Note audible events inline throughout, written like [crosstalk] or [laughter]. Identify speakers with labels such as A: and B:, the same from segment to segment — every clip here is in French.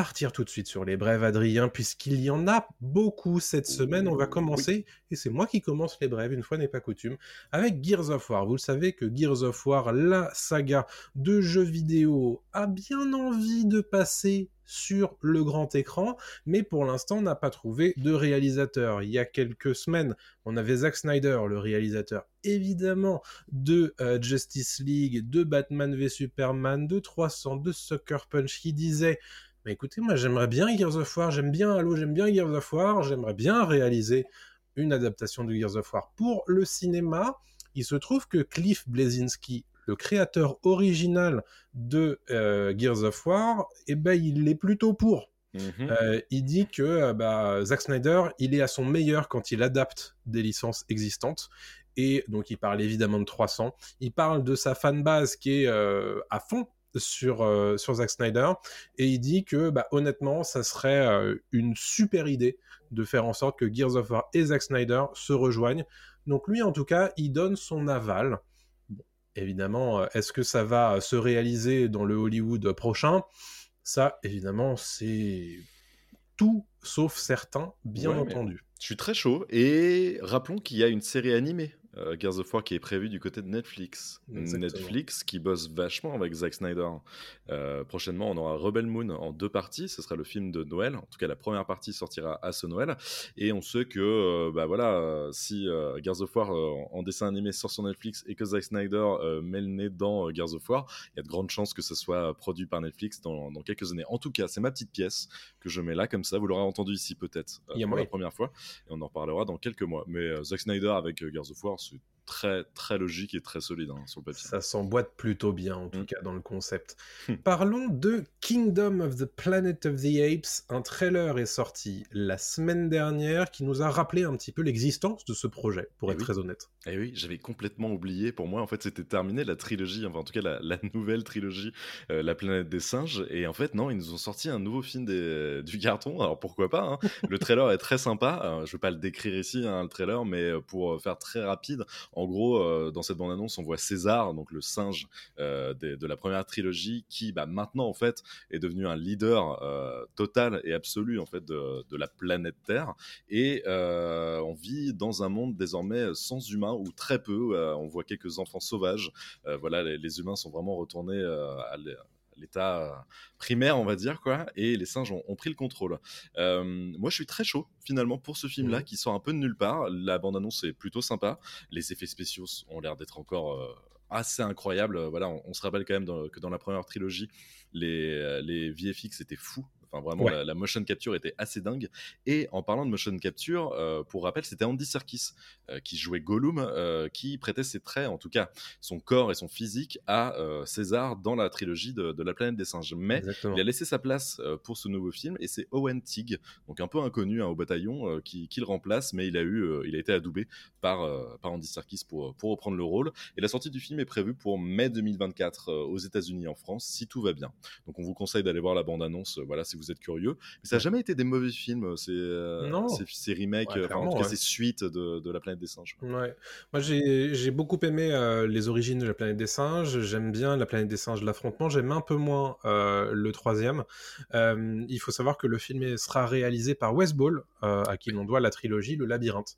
A: partir tout de suite sur les brèves, Adrien, puisqu'il y en a beaucoup cette semaine. On va commencer, et c'est moi qui commence les brèves, une fois n'est pas coutume, avec Gears of War. Vous le savez que Gears of War, la saga de jeux vidéo, a bien envie de passer sur le grand écran, mais pour l'instant n'a pas trouvé de réalisateur. Il y a quelques semaines, on avait Zack Snyder, le réalisateur évidemment de euh, Justice League, de Batman v Superman, de 300, de Sucker Punch, qui disait mais écoutez, moi j'aimerais bien Gears of War, j'aime bien Halo, j'aime bien Gears of War, j'aimerais bien réaliser une adaptation de Gears of War pour le cinéma. Il se trouve que Cliff Blazinski, le créateur original de euh, Gears of War, eh ben, il est plutôt pour. Mhm. Euh, il dit que euh, bah, Zack Snyder, il est à son meilleur quand il adapte des licences existantes. Et donc, il parle évidemment de 300. Il parle de sa fanbase qui est à fond sur, euh, sur Zack Snyder et il dit que bah, honnêtement ça serait euh, une super idée de faire en sorte que Gears of War et Zack Snyder se rejoignent. Donc lui en tout cas il donne son aval. évidemment, euh, est-ce que ça va se réaliser dans le Hollywood prochain? Ça évidemment c'est tout sauf certain, bien entendu.
B: Je suis très chaud et rappelons qu'il y a une série animée euh, Gears of War qui est prévu du côté de Netflix. Netflix qui bosse vachement avec Zack Snyder. Euh, prochainement, on aura Rebel Moon en deux parties. Ce sera le film de Noël. En tout cas, la première partie sortira à ce Noël. Et on sait que, euh, bah voilà, si Gears of War en, dessin animé sort sur Netflix et que Zack Snyder met le nez dans Gears of War, il y a de grandes chances que ce soit produit par Netflix dans, quelques années. En tout cas, c'est ma petite pièce que je mets là comme ça. Vous l'aurez entendu ici peut-être pour la première fois. Et on en reparlera dans quelques mois. Mais Zack Snyder avec Gears of War, c'est très très logique et très solide hein, sur le papier.
A: Ça s'emboîte plutôt bien en tout mm. cas dans le concept. Parlons de Kingdom of the Planet of the Apes. Un trailer est sorti la semaine dernière qui nous a rappelé un petit peu l'existence de ce projet, pour eh être très honnête.
B: Et eh oui, j'avais complètement oublié. Pour moi, en fait, c'était terminé la trilogie, enfin en tout cas la, nouvelle trilogie, euh, La planète des singes. Et en fait, non, ils nous ont sorti un nouveau film du carton. Alors pourquoi pas hein. Le trailer est très sympa. Je je vais pas le décrire ici, hein, le trailer, mais euh, pour faire très rapide, en gros, euh, dans cette bande-annonce, on voit César, donc le singe euh, de, la première trilogie, qui bah, maintenant en fait est devenu un leader euh, total et absolu en fait de, la planète Terre. Et on vit dans un monde désormais sans humains ou très peu. on voit quelques enfants sauvages. voilà, les, humains sont vraiment retournés à l'état primaire, on va dire, quoi, et les singes ont, pris le contrôle. Euh, moi, je suis très chaud, finalement, pour ce film-là, qui sort un peu de nulle part. La bande-annonce est plutôt sympa. Les effets spéciaux ont l'air d'être encore euh, assez incroyables. Voilà, on, se rappelle quand même que dans la première trilogie, les, euh, les VFX étaient fous Enfin, vraiment, la, motion capture était assez dingue. Et en parlant de motion capture, euh, pour rappel, c'était Andy Serkis euh, qui jouait Gollum, euh, qui prêtait ses traits, en tout cas son corps et son physique, à César dans la trilogie de, La planète des singes. Mais il a laissé sa place pour ce nouveau film et c'est Owen Tigg, donc un peu inconnu hein, au bataillon, qui, le remplace, mais il a, eu, il a été adoubé par, par Andy Serkis pour, pour reprendre le rôle. Et la sortie du film est prévue pour mai 2024 aux États-Unis en France, si tout va bien. Donc on vous conseille d'aller voir la bande-annonce, voilà, si vous êtes curieux. Mais ça n'a jamais été des mauvais films, ces, euh, ces, remakes, en tout cas ces suites de, La planète des singes.
A: Ouais. Moi, j'ai beaucoup aimé euh, les origines de La planète des singes. J'aime bien La planète des singes, l'affrontement. J'aime un peu moins euh, le troisième. il faut savoir que le film sera réalisé par Wes Ball, à qui l'on doit la trilogie Le Labyrinthe.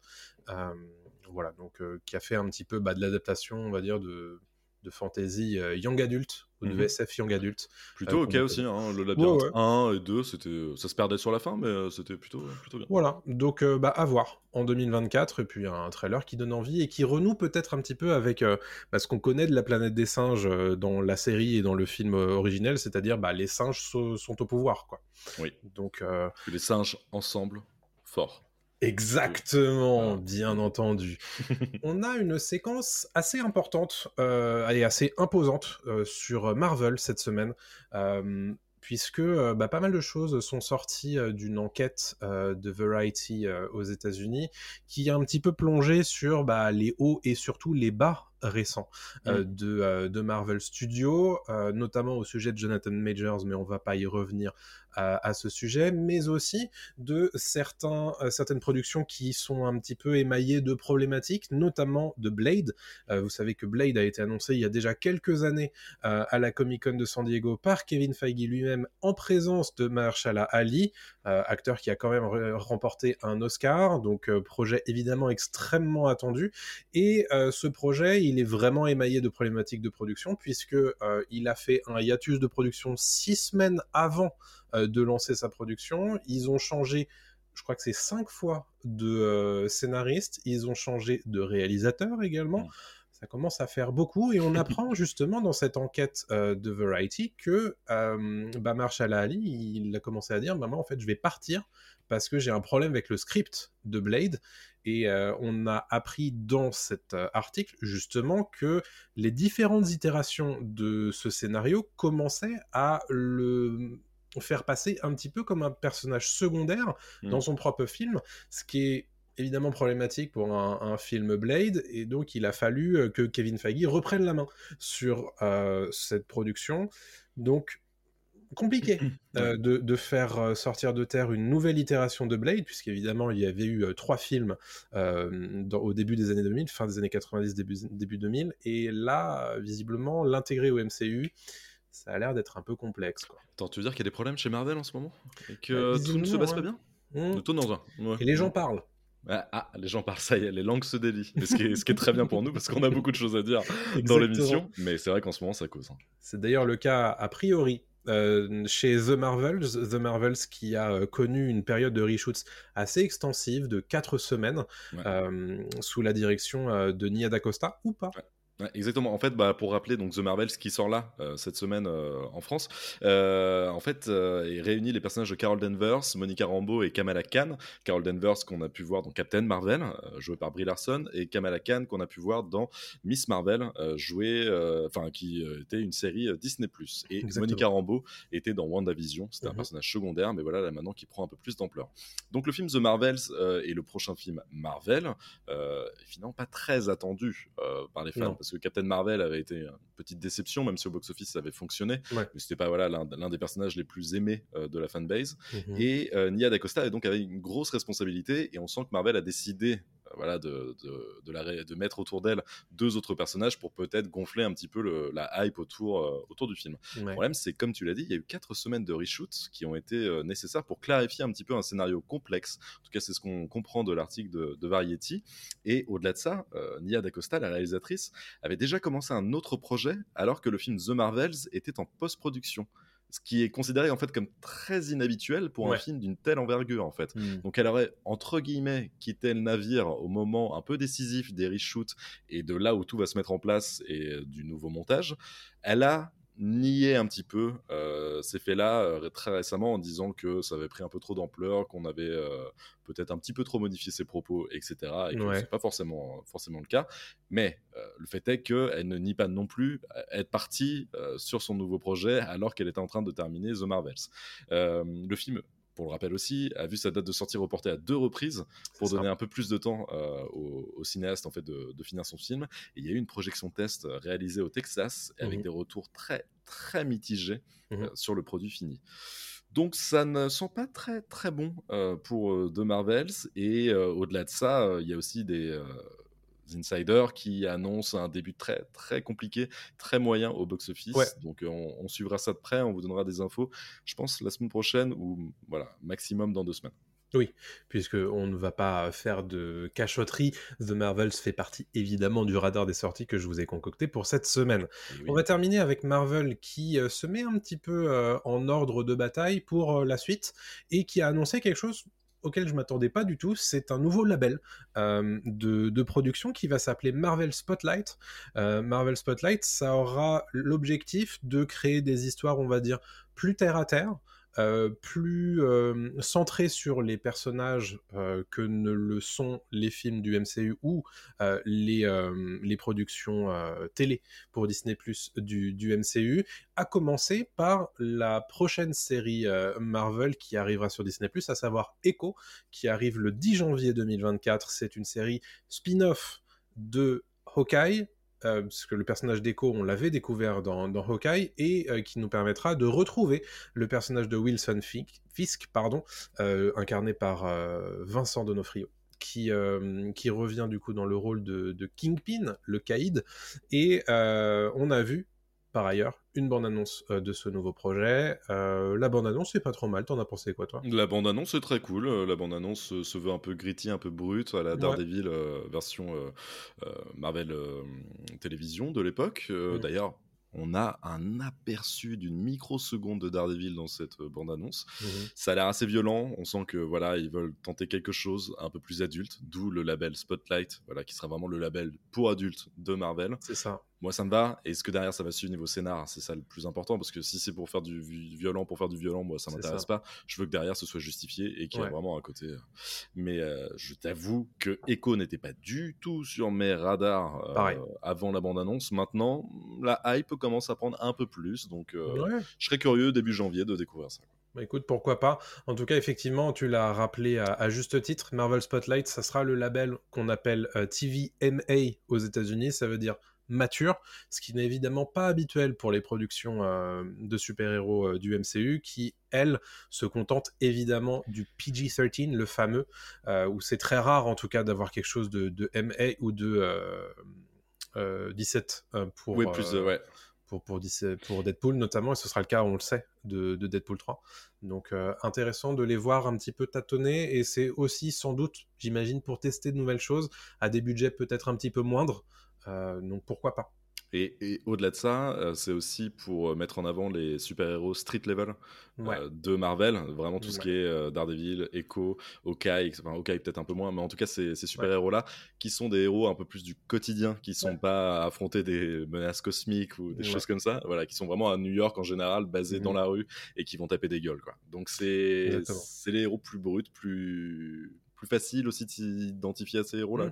A: voilà, donc qui a fait un petit peu bah, de l'adaptation, on va dire, de de fantasy euh, young adult ou de VSF mhm. young adult.
B: Plutôt euh, ok aussi, hein, le labyrinthe 1 et 2, c'était, ça se perdait sur la fin, mais euh, c'était plutôt, plutôt bien.
A: Voilà, donc bah, à voir en 2024, et puis un trailer qui donne envie et qui renoue peut-être un petit peu avec bah, ce qu'on connaît de la planète des singes dans la série et dans le film originel, c'est-à-dire bah, les singes sont au pouvoir. Quoi.
B: Oui. Donc, les singes ensemble, fort.
A: Exactement, bien entendu. [laughs] On a une séquence assez importante, euh, assez imposante euh, sur Marvel cette semaine. Euh, puisque bah, pas mal de choses sont sorties d'une enquête de Variety aux États-Unis qui a un petit peu plongé sur bah, les hauts et surtout les bas récents mmh. de, de, Marvel Studios, notamment au sujet de Jonathan Majors, mais on va pas y revenir à, ce sujet, mais aussi de certains, euh, certaines productions qui sont un petit peu émaillées de problématiques, notamment de Blade. Euh, vous savez que Blade a été annoncé il y a déjà quelques années euh, à la Comic Con de San Diego par Kevin Feige lui-même en présence de Mahershala Ali, acteur qui a quand même remporté un Oscar, donc projet évidemment extrêmement attendu. Et ce projet, il est vraiment émaillé de problématiques de production puisque il a fait un hiatus de production six semaines avant euh, de lancer sa production. Ils ont changé, je crois que c'est cinq fois de euh, scénariste. Ils ont changé de réalisateur également. Ça commence à faire beaucoup et on [laughs] apprend justement dans cette enquête euh, de Variety que bah Marshall Ali, il a commencé à dire bah, moi en fait je vais partir parce que j'ai un problème avec le script de Blade et on a appris dans cet article justement que les différentes itérations de ce scénario commençaient à le faire passer un petit peu comme un personnage secondaire mmh. dans son propre film, ce qui est évidemment problématique pour un, film Blade, et donc il a fallu euh, que Kevin Feige reprenne la main sur euh, cette production. Donc compliqué euh, de, faire sortir de terre une nouvelle itération de Blade, puisqu'évidemment il y avait eu trois films au début des années 2000, fin des années 90, début, début 2000, et là, visiblement, l'intégrer au MCU, ça a l'air d'être un peu complexe. Quoi.
B: Attends, tu veux dire qu'il y a des problèmes chez Marvel en ce moment? Et que bah, tout ne se passe pas bien?
A: Mmh. dans un. Et les gens parlent.
B: Ah, les gens parlent, ça y est, les langues se délient. Ce qui, est, ce qui est très bien pour nous parce qu'on a [laughs] beaucoup de choses à dire dans l'émission. Mais c'est vrai qu'en ce moment, ça cause. Hein.
A: C'est d'ailleurs le cas a priori euh, chez The Marvels, The Marvels qui a euh, connu une période de reshoots assez extensive de 4 semaines euh, sous la direction de Nia DaCosta ou pas
B: exactement. En fait, bah, pour rappeler, donc The Marvels qui sort là euh, cette semaine euh, en France, euh, en fait, il réunit les personnages de Carol Danvers, Monica Rambeau et Kamala Khan. Carol Danvers qu'on a pu voir dans Captain Marvel, joué par Brie Larson, et Kamala Khan qu'on a pu voir dans Miss Marvel, joué, enfin qui était une série Disney+. Et Monica Rambeau était dans WandaVision. C'était un mhm. personnage secondaire, mais voilà là maintenant qui prend un peu plus d'ampleur. Donc le film The Marvels et le prochain film Marvel finalement pas très attendu par les fans parce que Captain Marvel avait été une petite déception, même si au box-office ça avait fonctionné. Mais c'était pas voilà, l'un des personnages les plus aimés euh, de la fanbase. Mhm. Et euh, Nia DaCosta avait donc avait une grosse responsabilité, et on sent que Marvel a décidé voilà, de, de, la, de, mettre autour d'elle deux autres personnages pour peut-être gonfler un petit peu le, la hype autour, autour du film. Le problème, c'est comme tu l'as dit, il y a eu quatre semaines de reshoot qui ont été nécessaires pour clarifier un petit peu un scénario complexe. En tout cas, c'est ce qu'on comprend de l'article de, Variety. Et au-delà de ça, Nia DaCosta, la réalisatrice, avait déjà commencé un autre projet alors que le film The Marvels était en post-production ce qui est considéré en fait comme très inhabituel pour un film d'une telle envergure en fait. Hmm. Donc elle aurait entre guillemets quitté le navire au moment un peu décisif des reshoots et de là où tout va se mettre en place et du nouveau montage. Elle a nier un petit peu euh, ces faits-là euh, très récemment en disant que ça avait pris un peu trop d'ampleur, qu'on avait euh, peut-être un petit peu trop modifié ses propos, etc. Et que c'est pas forcément, forcément le cas. Mais le fait est qu'elle ne nie pas non plus être partie sur son nouveau projet alors qu'elle était en train de terminer The Marvels. le film pour le rappel aussi, a vu sa date de sortie reportée à deux reprises pour donner un peu plus de temps euh, au, cinéaste en fait de, finir son film. Et il y a eu une projection test euh, réalisée au Texas avec mhm. des retours très très mitigés mhm. euh, sur le produit fini. Donc ça ne sent pas très très bon pour The Marvels et au-delà de ça, il y a aussi des insiders qui annoncent un début très très compliqué, très moyen au box-office. Donc euh, on, suivra ça de près, on vous donnera des infos, je pense, la semaine prochaine ou voilà, maximum dans deux semaines.
A: Oui, puisqu'on ne va pas faire de cachotterie. The Marvels fait partie évidemment du radar des sorties que je vous ai concocté pour cette semaine. On va terminer avec Marvel qui euh, se met un petit peu euh, en ordre de bataille pour la suite et qui a annoncé quelque chose auquel je m'attendais pas du tout. C'est un nouveau label euh, de, production qui va s'appeler Marvel Spotlight. Euh, Marvel Spotlight, ça aura l'objectif de créer des histoires, on va dire, plus terre à terre. Euh, plus euh, centré sur les personnages euh, que ne le sont les films du MCU ou les, productions télé pour Disney Plus du, du, MCU, à commencer par la prochaine série Marvel qui arrivera sur Disney Plus, à savoir Echo, qui arrive le 10 janvier 2024. C'est une série spin-off de Hawkeye, euh, parce que le personnage d'Echo, on l'avait découvert dans, dans, Hawkeye, et euh, qui nous permettra de retrouver le personnage de Wilson Fisk, pardon, euh, incarné par Vincent Donofrio. Qui, qui, revient du coup dans le rôle de, de Kingpin, le caïd, et on a vu par ailleurs une bande-annonce euh, de ce nouveau projet. Euh, la bande-annonce, c'est pas trop mal. T'en as pensé quoi, toi?
B: La bande-annonce, c'est très cool. Euh, la bande-annonce se veut un peu gritty, un peu brute, à la Daredevil version Marvel télévision de l'époque. Mm. D'ailleurs, on a un aperçu d'une microseconde de Daredevil dans cette bande-annonce. Mm-hmm. Ça a l'air assez violent. On sent que voilà, ils veulent tenter quelque chose un peu plus adulte, d'où le label Spotlight, voilà, qui sera vraiment le label pour adultes de Marvel.
A: C'est ça
B: moi ça me va. Et est-ce que derrière ça va suivre niveau scénar C'est ça le plus important parce que si c'est pour faire du violent pour faire du violent, moi ça m'intéresse pas. Je veux que derrière ce soit justifié et qu'il y ait vraiment un côté. Euh, mais euh, je t'avoue que Echo n'était pas du tout sur mes radars euh, avant la bande annonce. Maintenant, la hype commence à prendre un peu plus, donc je serais curieux début janvier de découvrir ça.
A: Bah, écoute, pourquoi pas. En tout cas, effectivement, tu l'as rappelé à, juste titre, Marvel Spotlight, ça sera le label qu'on appelle TVMA aux États-Unis. Ça veut dire mature, ce qui n'est évidemment pas habituel pour les productions euh, de super-héros euh, du MCU, qui, elles, se contentent évidemment du PG-13, le fameux, euh, où c'est très rare en tout cas d'avoir quelque chose de, MA ou de 17 pour...
B: Oui, plus, ouais.
A: Pour, pour, pour, Deadpool notamment, et ce sera le cas, on le sait, de, de Deadpool 3. Donc intéressant de les voir un petit peu tâtonner, et c'est aussi sans doute, j'imagine, pour tester de nouvelles choses, à des budgets peut-être un petit peu moindres, donc pourquoi pas.
B: Et, au-delà de ça, euh, c'est aussi pour euh, mettre en avant les super-héros street level de Marvel, vraiment tout ce qui est Daredevil, Echo, Hawkeye, enfin Hawkeye peut-être un peu moins, mais en tout cas ces, super-héros-là, qui sont des héros un peu plus du quotidien, qui sont pas à affronter des menaces cosmiques ou des choses comme ça, voilà, qui sont vraiment à New York en général, basés dans mmh la rue et qui vont taper des gueules. Quoi. Donc c'est les héros plus bruts, plus plus facile aussi d'identifier à ces héros-là.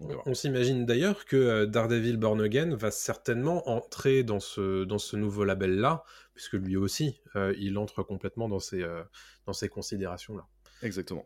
A: Mmh. On s'imagine d'ailleurs que euh, Daredevil Born Again va certainement entrer dans ce, dans ce nouveau label-là, puisque lui aussi, euh, il entre complètement dans ces, euh, dans ces considérations-là.
B: Exactement.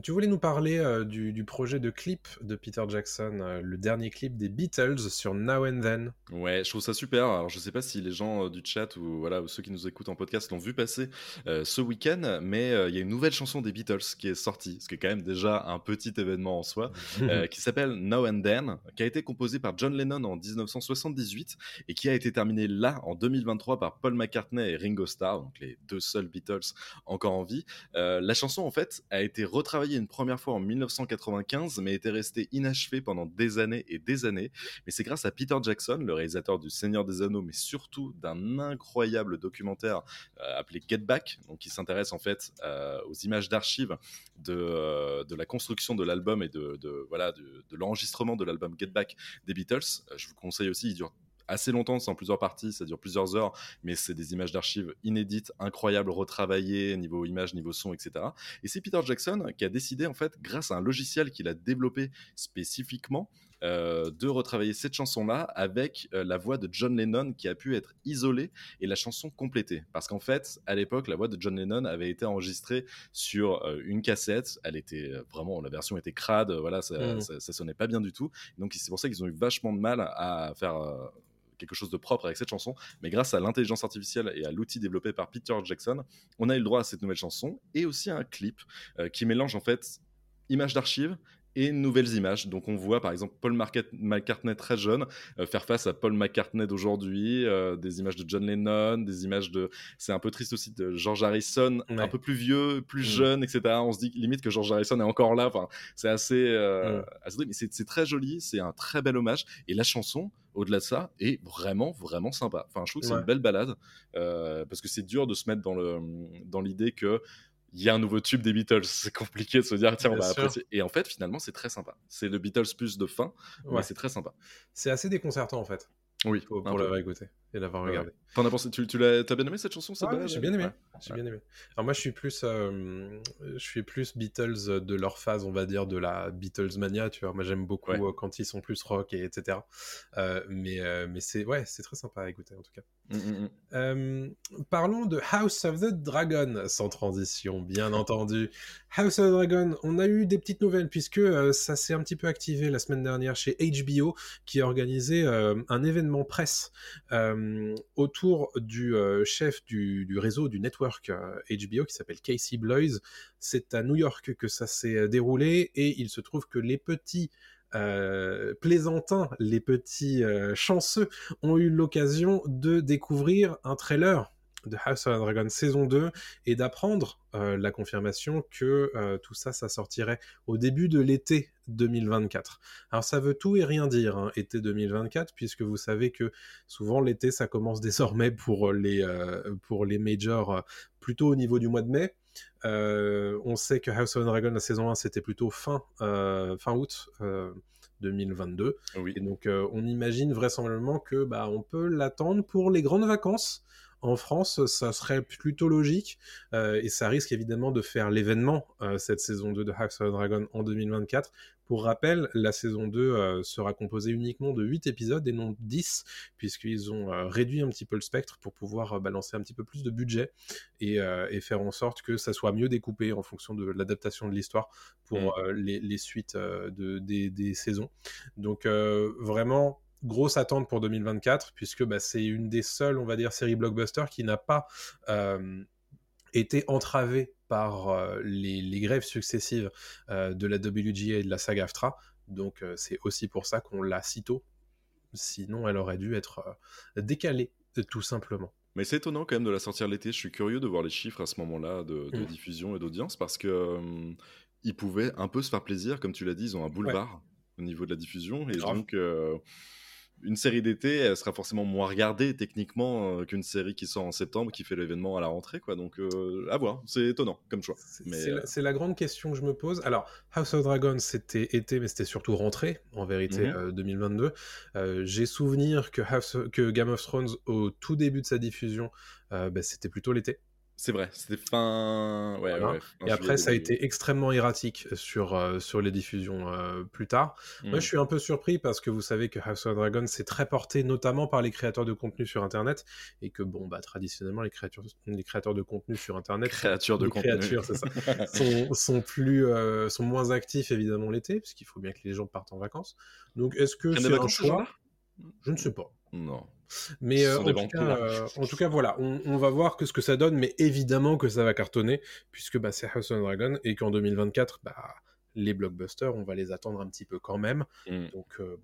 A: Tu voulais nous parler euh, du, projet de clip de Peter Jackson, euh, le dernier clip des Beatles sur Now and Then.
B: Ouais, je trouve ça super. Alors, je sais pas si les gens euh, du chat ou voilà ou ceux qui nous écoutent en podcast l'ont vu passer ce week-end, mais il y a une nouvelle chanson des Beatles qui est sortie, ce qui est quand même déjà un petit événement en soi, [laughs] qui s'appelle Now and Then, qui a été composée par John Lennon en 1978 et qui a été terminée là en 2023 par Paul McCartney et Ringo Starr, donc les deux seuls Beatles encore en vie. la chanson en fait a été retravaillée une première fois en 1995, mais était resté inachevé pendant des années et des années. Mais c'est grâce à Peter Jackson, le réalisateur du Seigneur des Anneaux, mais surtout d'un incroyable documentaire euh, appelé Get Back, donc qui s'intéresse en fait euh, aux images d'archives de, euh, de, la construction de l'album et de, voilà de, de l'enregistrement de l'album Get Back des Beatles. Je vous conseille aussi, il dure assez longtemps, c'est en plusieurs parties, ça dure plusieurs heures, mais c'est des images d'archives inédites, incroyables, retravaillées, niveau image, niveau son, etc. Et c'est Peter Jackson qui a décidé, en fait, grâce à un logiciel qu'il a développé spécifiquement, euh, de retravailler cette chanson-là avec euh, la voix de John Lennon qui a pu être isolée et la chanson complétée. Parce qu'en fait, à l'époque, la voix de John Lennon avait été enregistrée sur euh, une cassette. Elle était vraiment, la version était crade, voilà, ça, mmh. ça sonnait pas bien du tout. Donc c'est pour ça qu'ils ont eu vachement de mal à faire quelque chose de propre avec cette chanson, mais grâce à l'intelligence artificielle et à l'outil développé par Peter Jackson, on a eu le droit à cette nouvelle chanson et aussi à un clip euh, qui mélange en fait images d'archives et nouvelles images. Donc on voit par exemple Paul McCartney très jeune euh, faire face à Paul McCartney d'aujourd'hui, euh, des images de John Lennon, des images de... C'est un peu triste aussi de George Harrison, un peu plus vieux, plus mm. jeune, etc. On se dit limite que George Harrison est encore là. Enfin, c'est assez... Euh, mm. assez... Mais c'est très joli, c'est un très bel hommage. Et la chanson, au-delà de ça, est vraiment, vraiment sympa. Enfin, je trouve que c'est une belle balade, parce que c'est dur de se mettre dans l'idée dans que il y a un nouveau tube des Beatles. [laughs] C'est compliqué de se dire, tiens, on va apprécier. Et en fait, finalement, c'est très sympa. C'est le Beatles plus de fin, mais c'est très sympa.
A: C'est assez déconcertant, en fait.
B: Oui.
A: Pour, pour l'avoir écouté. Et l'avoir regardé.
B: T'en as pensé Tu, tu l'as, t'as bien aimé cette chanson
A: J'ai bien aimé. J'ai bien aimé. Alors moi, je suis plus, euh, je suis plus Beatles de leur phase, on va dire, de la Beatles mania. Tu vois, moi j'aime beaucoup euh, quand ils sont plus rock et etc. Euh, mais mais c'est ouais, c'est très sympa à écouter en tout cas. Mmh, mmh, mmh. parlons de House of the Dragon sans transition, bien [laughs] entendu. House of the Dragon, on a eu des petites nouvelles puisque ça s'est un petit peu activé la semaine dernière chez HBO qui a organisé un événement presse autour du euh, chef du, réseau du network HBO euh, qui s'appelle Casey Bloys. C'est à New York que ça s'est euh, déroulé et il se trouve que les petits plaisantins, les petits chanceux ont eu l'occasion de découvrir un trailer de House of the Dragon saison 2 et d'apprendre euh, la confirmation que euh, tout ça, ça sortirait au début de l'été 2024. Alors ça veut tout et rien dire, hein, été 2024, puisque vous savez que souvent l'été, ça commence [laughs] désormais pour les, euh, pour les majors plutôt au niveau du mois de mai. on sait que House of the Dragon, la saison 1, c'était plutôt fin, fin août. 2022. Et donc, on imagine vraisemblablement que bah, on peut l'attendre pour les grandes vacances en France, ça serait plutôt logique euh, et ça risque évidemment de faire l'événement euh, cette saison 2 de House of the Dragon en 2024. Pour rappel, la saison 2 euh, sera composée uniquement de 8 épisodes et non 10, puisqu'ils ont réduit un petit peu le spectre pour pouvoir balancer un petit peu plus de budget et, faire en sorte que ça soit mieux découpé en fonction de l'adaptation de l'histoire pour mmh. les, suites de, des, des, saisons. Donc vraiment, grosse attente pour 2024, puisque bah, c'est une des seules, on va dire, séries blockbuster qui n'a pas euh, été entravée par euh, les, grèves successives euh, de la WGA et de la saga AFTRA. Donc c'est aussi pour ça qu'on l'a si tôt. Sinon, elle aurait dû être décalée, tout simplement.
B: Mais c'est étonnant quand même de la sortir l'été. Je suis curieux de voir les chiffres à ce moment-là de, mm. diffusion et d'audience parce que ils pouvaient un peu se faire plaisir, comme tu l'as dit, ils ont un boulevard au niveau de la diffusion et donc une série d'été, elle sera forcément moins regardée techniquement euh, qu'une série qui sort en septembre, qui fait l'événement à la rentrée, quoi. Donc, euh, à voir. C'est étonnant comme choix.
A: Euh, c'est la, grande question que je me pose. Alors, House of Dragons, c'était été, mais c'était surtout rentrée, en vérité, 2022. Mhm. J'ai souvenir que, que Game of Thrones, au tout début de sa diffusion, bah, c'était plutôt l'été.
B: C'est vrai, c'était fin. Ouais,
A: et après, ça a été extrêmement erratique sur, euh, sur les diffusions euh, plus tard. Moi, je mmh. suis un peu surpris parce que vous savez que House of Dragon, c'est très porté notamment par les créateurs de contenu sur Internet. Et que, bon, bah, traditionnellement, les créateurs, les créateurs de contenu sur Internet.
B: Créatures de contenu.
A: Créatures, c'est ça. [laughs] sont, sont, plus, euh, sont moins actifs, évidemment, l'été, puisqu'il faut bien que les gens partent en vacances. Donc, est-ce que c'est un choix? Je ne sais pas.
B: Non.
A: Mais euh, euh, en, tout cas, voilà, on, va voir que ce que ça donne, mais évidemment que ça va cartonner, puisque bah, c'est House of Dragon, et qu'en 2024, bah, les blockbusters, on va les attendre un petit peu quand même. Mm. Donc euh,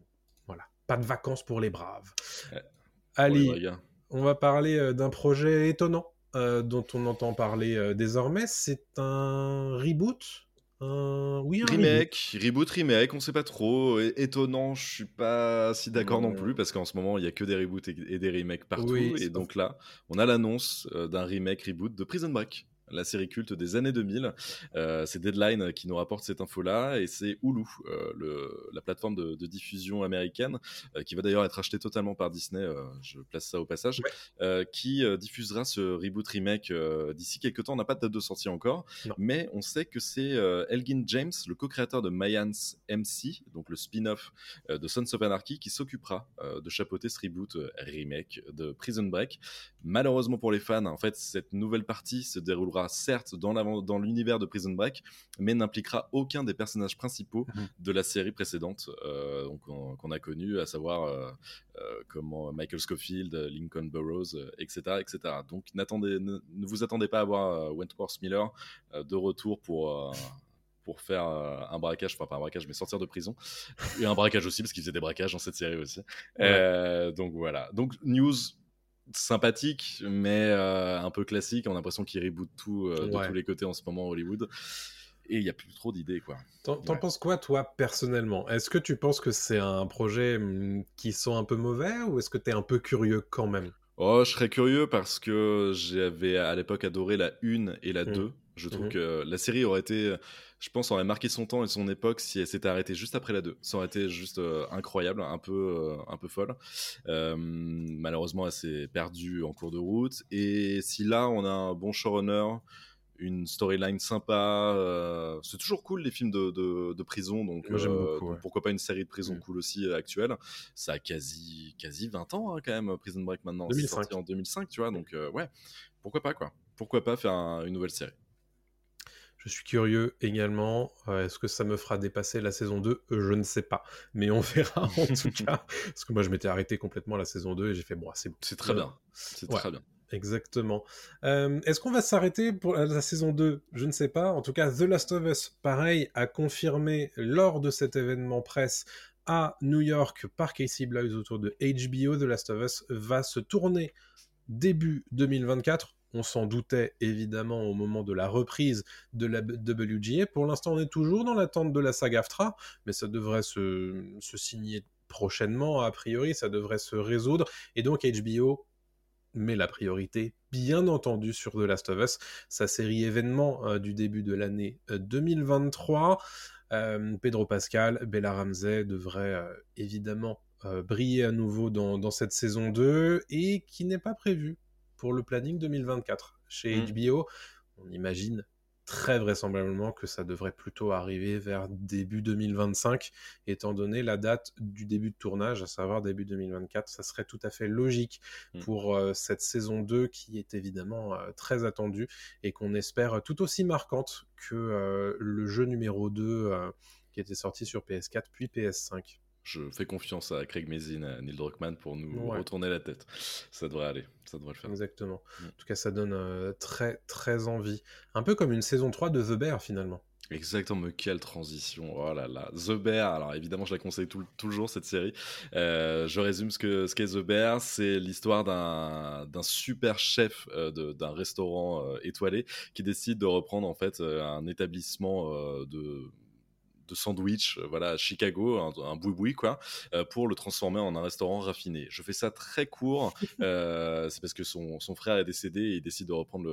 A: voilà, pas de vacances pour les braves. Allez, on va parler d'un projet étonnant dont on entend parler désormais. C'est un reboot
B: euh, oui, un remake, reboot. remake, on sait pas trop. Étonnant, je suis pas si d'accord non plus parce qu'en ce moment il y a que des reboots et, des remakes partout. et donc là, on a l'annonce euh, d'un remake reboot de Prison Break la série culte des années 2000. Euh, c'est Deadline qui nous rapporte cette info-là et c'est Hulu, euh, le, la plateforme de, diffusion américaine, euh, qui va d'ailleurs être achetée totalement par Disney, je place ça au passage, qui diffusera ce reboot remake d'ici quelques temps. On n'a pas de date de sortie encore, mais on sait que c'est Elgin James, le co-créateur de Mayans MC, donc le spin-off de Sons of Anarchy, qui s'occupera de chapeauter ce reboot remake de Prison Break. Malheureusement pour les fans, en fait, cette nouvelle partie se déroulera certes dans l'univers de Prison Break, mais n'impliquera aucun des personnages principaux mhm. de la série précédente euh, qu'on a connu, à savoir euh, euh, comment Michael Scofield, Lincoln Burroughs, etc., etc. Donc n'attendez, ne, vous attendez pas à voir Wentworth Miller de retour pour pour faire un braquage, enfin pas un braquage, mais sortir de prison. Et un braquage aussi, parce qu'il faisait des braquages dans cette série aussi. donc voilà. Donc news sympathique, mais euh, un peu classique. On a l'impression qu'il reboot tout euh, de tous les côtés en ce moment à Hollywood. Et il n'y a plus trop d'idées, quoi.
A: T'en penses quoi, toi, personnellement? Est-ce que tu penses que c'est un projet mm, qui sont un peu mauvais ou est-ce que tu es un peu curieux quand même?
B: Oh, je serais curieux parce que j'avais à l'époque adoré la 1 et la 2. Mmh. Je trouve
A: Mhm.
B: que la série aurait été, je pense, aurait marqué son temps et son époque si elle s'était arrêtée juste après la 2. Ça aurait été juste euh, incroyable, un peu, euh, un peu folle. Euh, malheureusement, elle s'est perdue en cours de route. Et si là, on a un bon showrunner, une storyline sympa, c'est toujours cool les films de, de, de prison, donc,
A: Moi, j'aime beaucoup,
B: donc
A: ouais.
B: pourquoi pas une série de prison
A: Mm.
B: cool aussi actuelle. Ça a quasi, quasi 20 ans hein, quand même, Prison Break maintenant. C'est
A: 2005.
B: sorti en 2005, tu vois, donc ouais, pourquoi pas quoi. Pourquoi pas faire un- une nouvelle série
A: Je suis curieux également. Euh, Est-ce que ça me fera dépasser la saison 2 Euh, Je ne sais pas. Mais on [laughs] verra en tout [laughs] cas. Parce que moi, je m'étais arrêté complètement la saison 2 et j'ai fait, bon, c'est bon.
B: C'est très
A: Euh,
B: bien. C'est
A: ouais.
B: très bien.
A: Exactement. Euh, Est-ce qu'on va s'arrêter pour la, la saison 2 Je ne sais pas. En tout cas, The Last of Us, pareil, a confirmé lors de cet événement presse à New York par Casey Bloys autour de HBO, The Last of Us va se tourner début 2024. On s'en doutait évidemment au moment de la reprise de la WGA. Pour l'instant, on est toujours dans l'attente de la saga AFTRA, mais ça devrait se, signer prochainement, a priori, ça devrait se résoudre. Et donc HBO met la priorité, bien entendu, sur The Last of Us, sa série événement euh, du début de l'année euh, 2023. Euh, Pedro Pascal, Bella Ramsey devrait euh, évidemment euh, briller à nouveau dans, dans cette saison 2 et qui n'est pas prévu pour le planning 2024 chez. HBO. On imagine très vraisemblablement que ça devrait plutôt arriver vers début 2025, étant donné la date du début de tournage, à savoir début 2024. Ça serait tout à fait logique
B: Mm.
A: pour euh, cette saison 2 qui est évidemment euh, très attendue et qu'on espère tout aussi marquante que euh, le jeu numéro 2 euh, qui était sorti sur PS4 puis PS5.
B: Je fais confiance à Craig Mazin, à Neil Druckmann pour nous
A: Ouais.
B: retourner la tête. Ça devrait aller. Ça devrait le faire.
A: Exactement.
B: Mm.
A: En tout cas, ça donne euh, très très envie. Un peu comme une saison 3 de The Bear finalement.
B: Exactement, mais quelle transition. Oh là là. The Bear, alors évidemment, je la conseille tout, tout le jour, cette série. Euh, je résume ce qu'est ce qu'est The Bear. C'est l'histoire d'un super chef euh, d'un restaurant euh, étoilé qui décide de reprendre en fait un établissement de de sandwich, euh, voilà, à Chicago, un, un boui-boui, quoi, euh, pour le transformer en un restaurant raffiné. Je fais ça très court, [laughs] euh, c'est parce que son, son frère est décédé et il décide de reprendre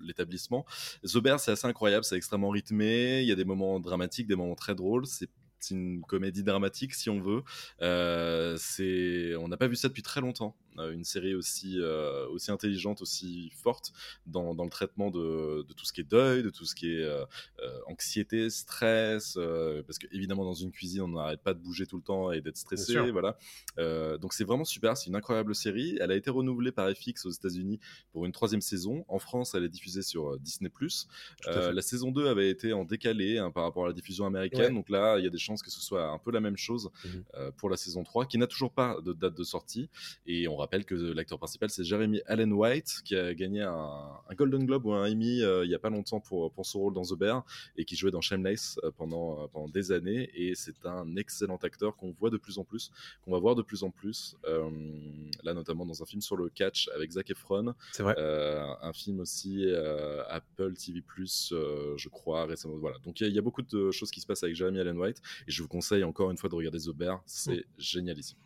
B: l'établissement. The Bear, c'est assez incroyable, c'est extrêmement rythmé, il y a des moments dramatiques, des moments très drôles, c'est c'est une comédie dramatique si on veut. Euh, c'est, on n'a pas vu ça depuis très longtemps. Une série aussi euh, aussi intelligente, aussi forte dans, dans le traitement de, de, tout ce qui est deuil, de tout ce qui est euh, euh, anxiété, stress. parce que évidemment dans une cuisine on n'arrête pas de bouger tout le temps et d'être stressé. Voilà. Donc c'est vraiment super. C'est une incroyable série. Elle a été renouvelée par FX aux États-Unis pour une troisième saison. En France, elle est diffusée sur Disney+. Euh, la saison 2 avait été en décalé hein, par rapport à la diffusion américaine,
A: Ouais.
B: donc là il y a des chances que ce soit un peu la même chose euh, pour la saison 3, qui n'a toujours pas de date de sortie. Et on rappelle que l'acteur principal c'est Jeremy Allen White, qui a gagné un, un Golden Globe ou un Emmy euh, il y a pas longtemps pour, pour son rôle dans The Bear, et qui jouait dans Shameless euh, pendant, euh, pendant des années. Et c'est un excellent acteur qu'on voit de plus en plus, qu'on va voir de plus en plus, euh, là notamment dans un film sur le catch avec Zac Efron.
A: C'est vrai.
B: Euh, un film aussi euh, Apple TV+, euh, je crois, récemment. Voilà. Donc il y, a- il y a beaucoup de choses qui se passent avec Jeremy Allen White et je vous conseille encore une fois de regarder The Bear, c'est génialissime.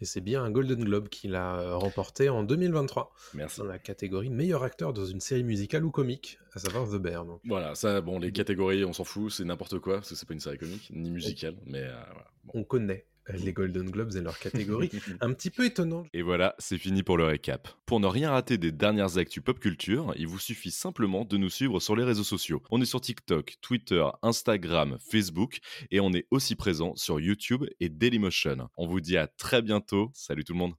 A: Et c'est bien un Golden Globe qu'il a euh, remporté en 2023
B: Merci.
A: dans la catégorie meilleur acteur dans une série musicale ou comique, à savoir The Bear. Donc.
B: Voilà, ça, bon, les catégories, on s'en fout, c'est n'importe quoi, parce que c'est pas une série comique, ni musicale, mais euh, voilà. Bon.
A: On connaît les Golden Globes et leur catégorie. [laughs] un petit peu étonnant.
B: Et voilà, c'est fini pour le récap. Pour ne rien rater des dernières actus pop culture, il vous suffit simplement de nous suivre sur les réseaux sociaux. On est sur TikTok, Twitter, Instagram, Facebook et on est aussi présent sur YouTube et Dailymotion. On vous dit à très bientôt. Salut tout le monde.